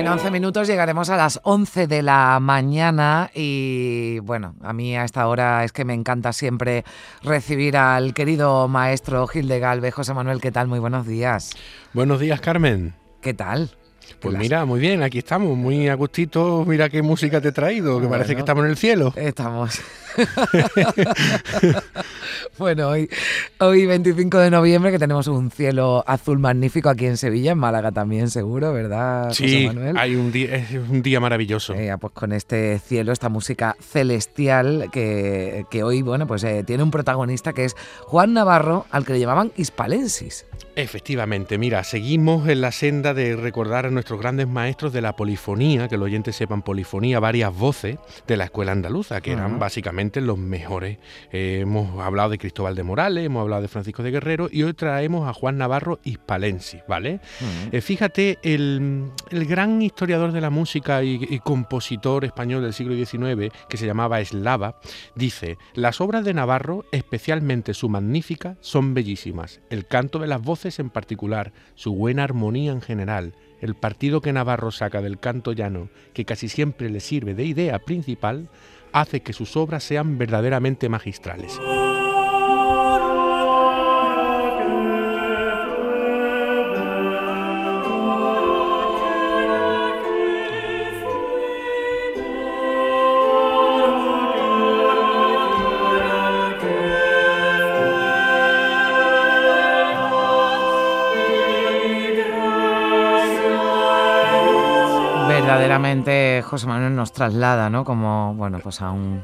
En 11 minutos llegaremos a las 11 de la mañana y bueno, a mí a esta hora es que me encanta siempre recibir al querido maestro Gil de Galve. José Manuel, ¿qué tal? Muy buenos días. Buenos días, Carmen. ¿Qué tal? Pues mira, muy bien, aquí estamos, muy a gustito. Mira qué música te he traído, que parece que estamos en el cielo. Estamos. bueno, hoy, hoy 25 de noviembre que tenemos un cielo azul magnífico aquí en Sevilla, en Málaga también seguro, ¿verdad? Sí, Manuel? hay un día, es un día maravilloso. Eh, pues con este cielo, esta música celestial que, hoy, bueno, pues eh, tiene un protagonista que es Juan Navarro, al que le llamaban Hispalensis. Efectivamente, mira, seguimos en la senda de recordar a nuestros grandes maestros de la polifonía, que los oyentes sepan polifonía, varias voces de la escuela andaluza, que eran básicamente los mejores. Eh, hemos hablado de Cristóbal de Morales, hemos hablado de Francisco de Guerrero y hoy traemos a Juan Navarro Hispalensis, ¿vale? Eh, fíjate, el, gran historiador de la música y, y compositor español del siglo XIX, que se llamaba Eslava, dice, las obras de Navarro, especialmente su magnífica, son bellísimas. El canto de las voces en particular, su buena armonía en general, el partido que Navarro saca del canto llano, que casi siempre le sirve de idea principal, hace que sus obras sean verdaderamente magistrales. Verdaderamente José Manuel nos traslada, ¿no? Como, bueno, pues a un,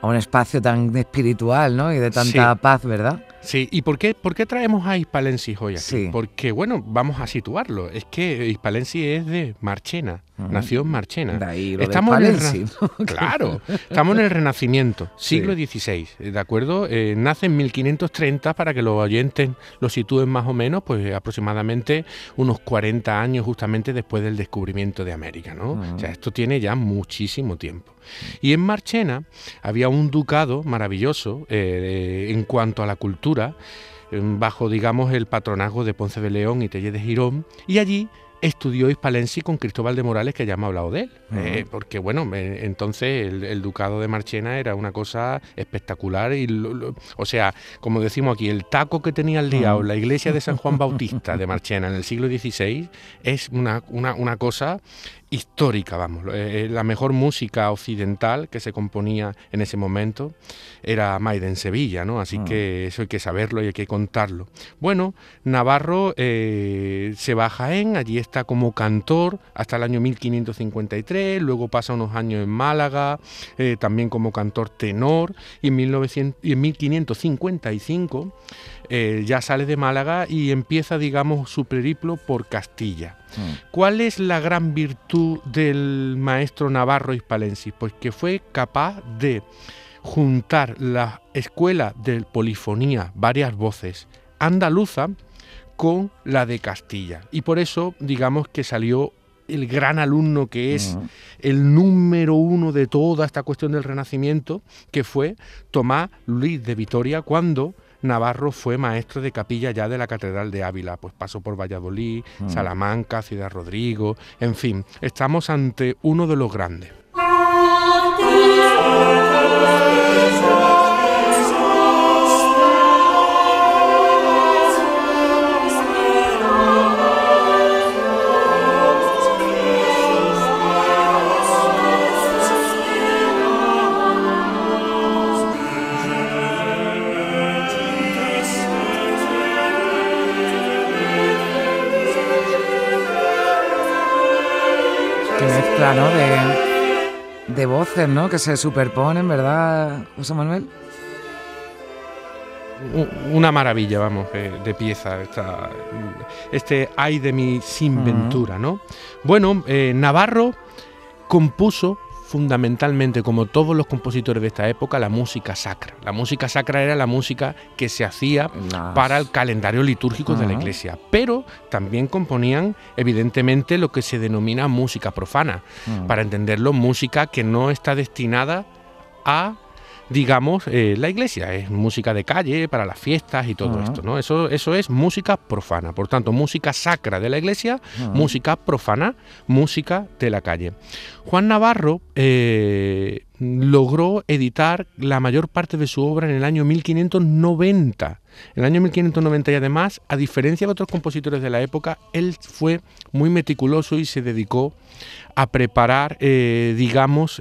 a un espacio tan espiritual, ¿no? Y de tanta paz, ¿verdad? Sí, ¿y por qué, por qué traemos a Hispalensis hoy aquí? Sí. Porque, bueno, vamos a situarlo. Es que Hispalensis es de Marchena, nació en Marchena. De ahí estamos en el, Claro, estamos en el Renacimiento, siglo XVI, ¿de acuerdo? Eh, nace en 1530 para que los oyentes lo sitúen más o menos, pues aproximadamente unos 40 años justamente después del descubrimiento de América, ¿no? O sea, esto tiene ya muchísimo tiempo. Y en Marchena había un ducado maravilloso eh, en cuanto a la cultura, bajo, digamos, el patronazgo de Ponce de León y Telle de Girón, y allí estudió Hispalensi con Cristóbal de Morales, que ya hemos hablado de él. Eh, porque, bueno, entonces el, ducado de Marchena era una cosa espectacular. y O sea, como decimos aquí, el taco que tenía el día la iglesia de San Juan Bautista de Marchena en el siglo XVI es una, una, una cosa histórica, vamos. Eh, la mejor música occidental que se componía en ese momento era Maide en Sevilla, ¿no? Así que eso hay que saberlo y hay que contarlo. Bueno, Navarro eh, se va a Jaén, allí está como cantor hasta el año 1553, luego pasa unos años en Málaga, eh, también como cantor tenor, y en, 1900, y en 1555 ya sale de Málaga y empieza, digamos, su periplo por Castilla. Mm. ¿Cuál es la gran virtud del maestro Navarro Hispalensis? Pues que fue capaz de juntar la escuela de polifonía, varias voces, andaluza, con la de Castilla. Y por eso, digamos que salió el gran alumno que es mm. el número uno de toda esta cuestión del Renacimiento, que fue Tomás Luis de Vitoria, cuando Navarro fue maestro de capilla ya de la Catedral de Ávila, pues pasó por Valladolid, mm. Salamanca, Ciudad Rodrigo, en fin, estamos ante uno de los grandes. De, voces, ¿no? Que se superponen, ¿verdad, José Manuel? Una maravilla, vamos, de, pieza. este ay de mi sin ventura, ¿no? Bueno, eh, Navarro compuso fundamentalmente, como todos los compositores de esta época, la música sacra. La música sacra era la música que se hacía para el calendario litúrgico de la iglesia, pero también componían, evidentemente, lo que se denomina música profana. Para entenderlo, música que no está destinada a digamos, eh, la iglesia. Es música de calle, para las fiestas y todo esto, ¿no? Eso, eso es música profana. Por tanto, música sacra de la iglesia, música profana, música de la calle. Juan Navarro eh, logró editar la mayor parte de su obra en el año 1590. En el año 1590 y además, a diferencia de otros compositores de la época, él fue muy meticuloso y se dedicó a preparar, eh, digamos,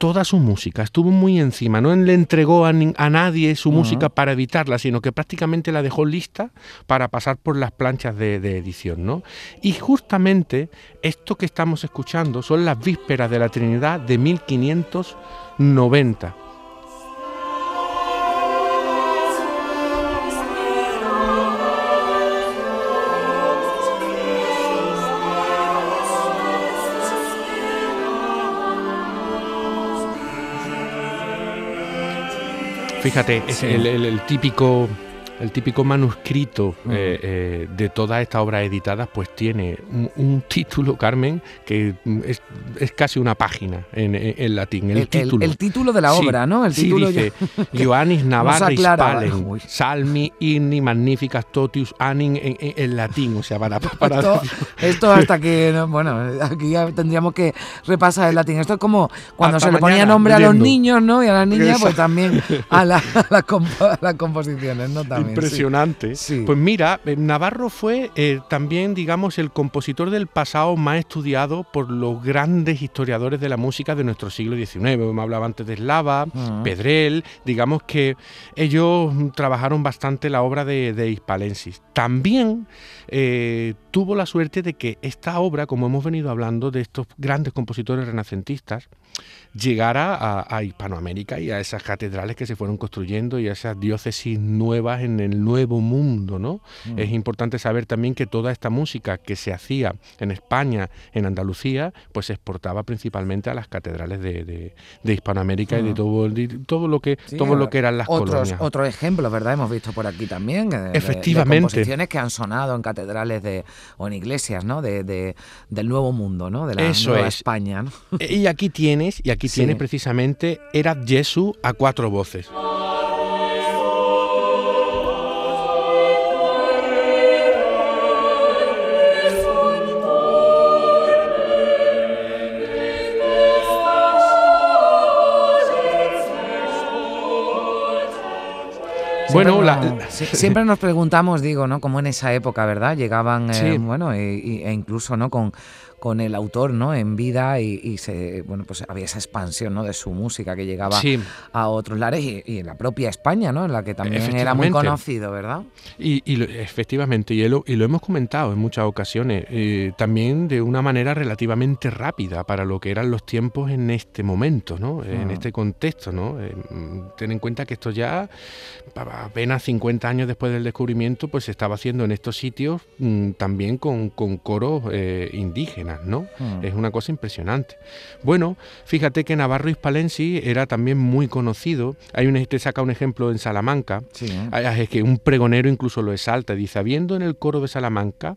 toda su música, estuvo muy encima, no le entregó a, nadie su música para editarla, sino que prácticamente la dejó lista para pasar por las planchas de, de, edición. ¿no? Y justamente esto que estamos escuchando son las vísperas de la Trinidad de 1590. Fíjate, es el, típico el típico manuscrito eh, eh, de todas estas obras editadas, pues tiene un, título, Carmen, que es, casi una página en, latín. El, título. El, título de la obra, ¿no? El título sí, dice Ioannis Navarra Spalen, Salmi inni magnificas totius anin en, latín, o sea, para... para esto, hasta que, bueno, aquí ya tendríamos que repasar el latín. Esto es como cuando se le ponía nombre a los niños, ¿no? Y a las niñas, pues también a, las composiciones, ¿no? También. Impresionante. Pues mira, eh, Navarro fue eh, también, digamos, el compositor del pasado más estudiado por los grandes historiadores de la música de nuestro siglo XIX. Me hablaba antes de Slava, ah. Pedrel, digamos que ellos trabajaron bastante la obra de, de Hispalensis. También eh, tuvo la suerte de que esta obra, como hemos venido hablando de estos grandes compositores renacentistas, llegara a, Hispanoamérica y a esas catedrales que se fueron construyendo y a esas diócesis nuevas en el nuevo mundo, ¿no? Mm. Es importante saber también que toda esta música que se hacía en España, en Andalucía, pues se exportaba principalmente a las catedrales de, Hispanoamérica y de mm. todo, todo lo que todo lo que eran las otros, colonias. Otro ejemplo, ¿verdad? Hemos visto por aquí también. Eh, Efectivamente. composiciones que han sonado en catedrales de, o en iglesias, ¿no? De, del nuevo mundo, ¿no? De la nueva España. Y aquí y aquí tiene precisamente Era Jesús a cuatro voces. bueno, siempre nos preguntamos, digo, ¿no? Como en esa época, ¿verdad? Llegaban, eh, bueno, e incluso, ¿no? Con, con el autor ¿no? en vida y, se, bueno, pues había esa expansión ¿no? de su música que llegaba a otros lares y, en la propia España, ¿no? en la que también era muy conocido, ¿verdad? Y, efectivamente, y lo, y lo hemos comentado en muchas ocasiones, eh, también de una manera relativamente rápida para lo que eran los tiempos en este momento, ¿no? en mm. este contexto. ¿no? Eh, ten en cuenta que esto ya apenas 50 años después del descubrimiento, pues se estaba haciendo en estos sitios mm, también con, con coros eh, indígenas. ¿No? Hmm. Es una cosa impresionante. Bueno, fíjate que Navarro Hispalensi era también muy conocido. Hay un, te saca un ejemplo en Salamanca, es que un pregonero incluso lo exalta, dice, habiendo en el coro de Salamanca,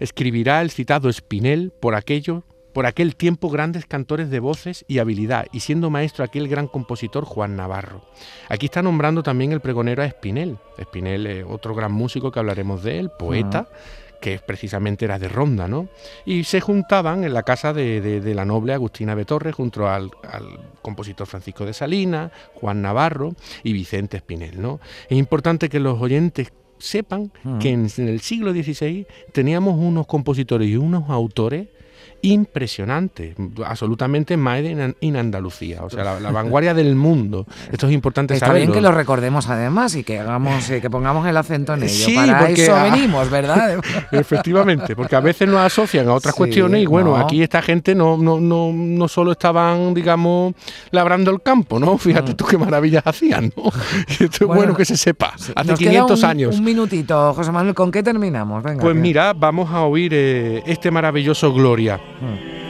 escribirá el citado Espinel por aquello por aquel tiempo grandes cantores de voces y habilidad, y siendo maestro aquel gran compositor Juan Navarro. Aquí está nombrando también el pregonero a Espinel. Espinel es otro gran músico que hablaremos de él, poeta que precisamente era de Ronda, ¿no? Y se juntaban en la casa de, la noble Agustina de Torres junto al, compositor Francisco de Salinas, Juan Navarro y Vicente Espinel, ¿no? Es importante que los oyentes sepan que en, en, el siglo XVI teníamos unos compositores y unos autores impresionante, absolutamente made in Andalucía, o sea, la, vanguardia del mundo. Esto es importante Está bien que lo recordemos además y que hagamos que pongamos el acento en ello. Para eso venimos, ¿verdad? Efectivamente, porque a veces nos asocian a otras cuestiones y bueno, aquí esta gente no, no, no, no solo estaban, digamos, labrando el campo, ¿no? Fíjate mm. tú qué maravillas hacían, ¿no? Esto es bueno que se sepa. Hace 500 años. Un minutito, José Manuel, ¿con qué terminamos? pues mira, vamos a oír eh, este maravilloso Gloria. Hmm.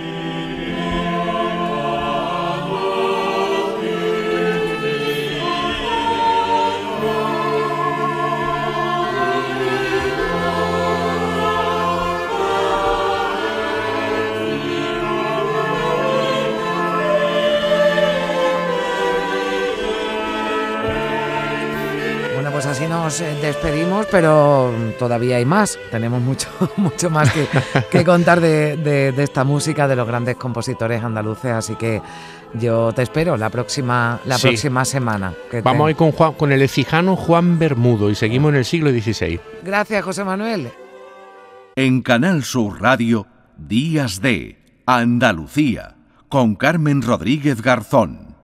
Nos eh, despedimos, pero todavía hay más. Tenemos mucho, mucho más que, contar de, esta música de los grandes compositores andaluces, así que yo te espero la próxima, la próxima semana. Vamos a ir con, Juan, con el ecijano Juan Bermudo y seguimos en el siglo XVI. Gracias, José Manuel. En Canal Sur Radio, Días de Andalucía, con Carmen Rodríguez Garzón.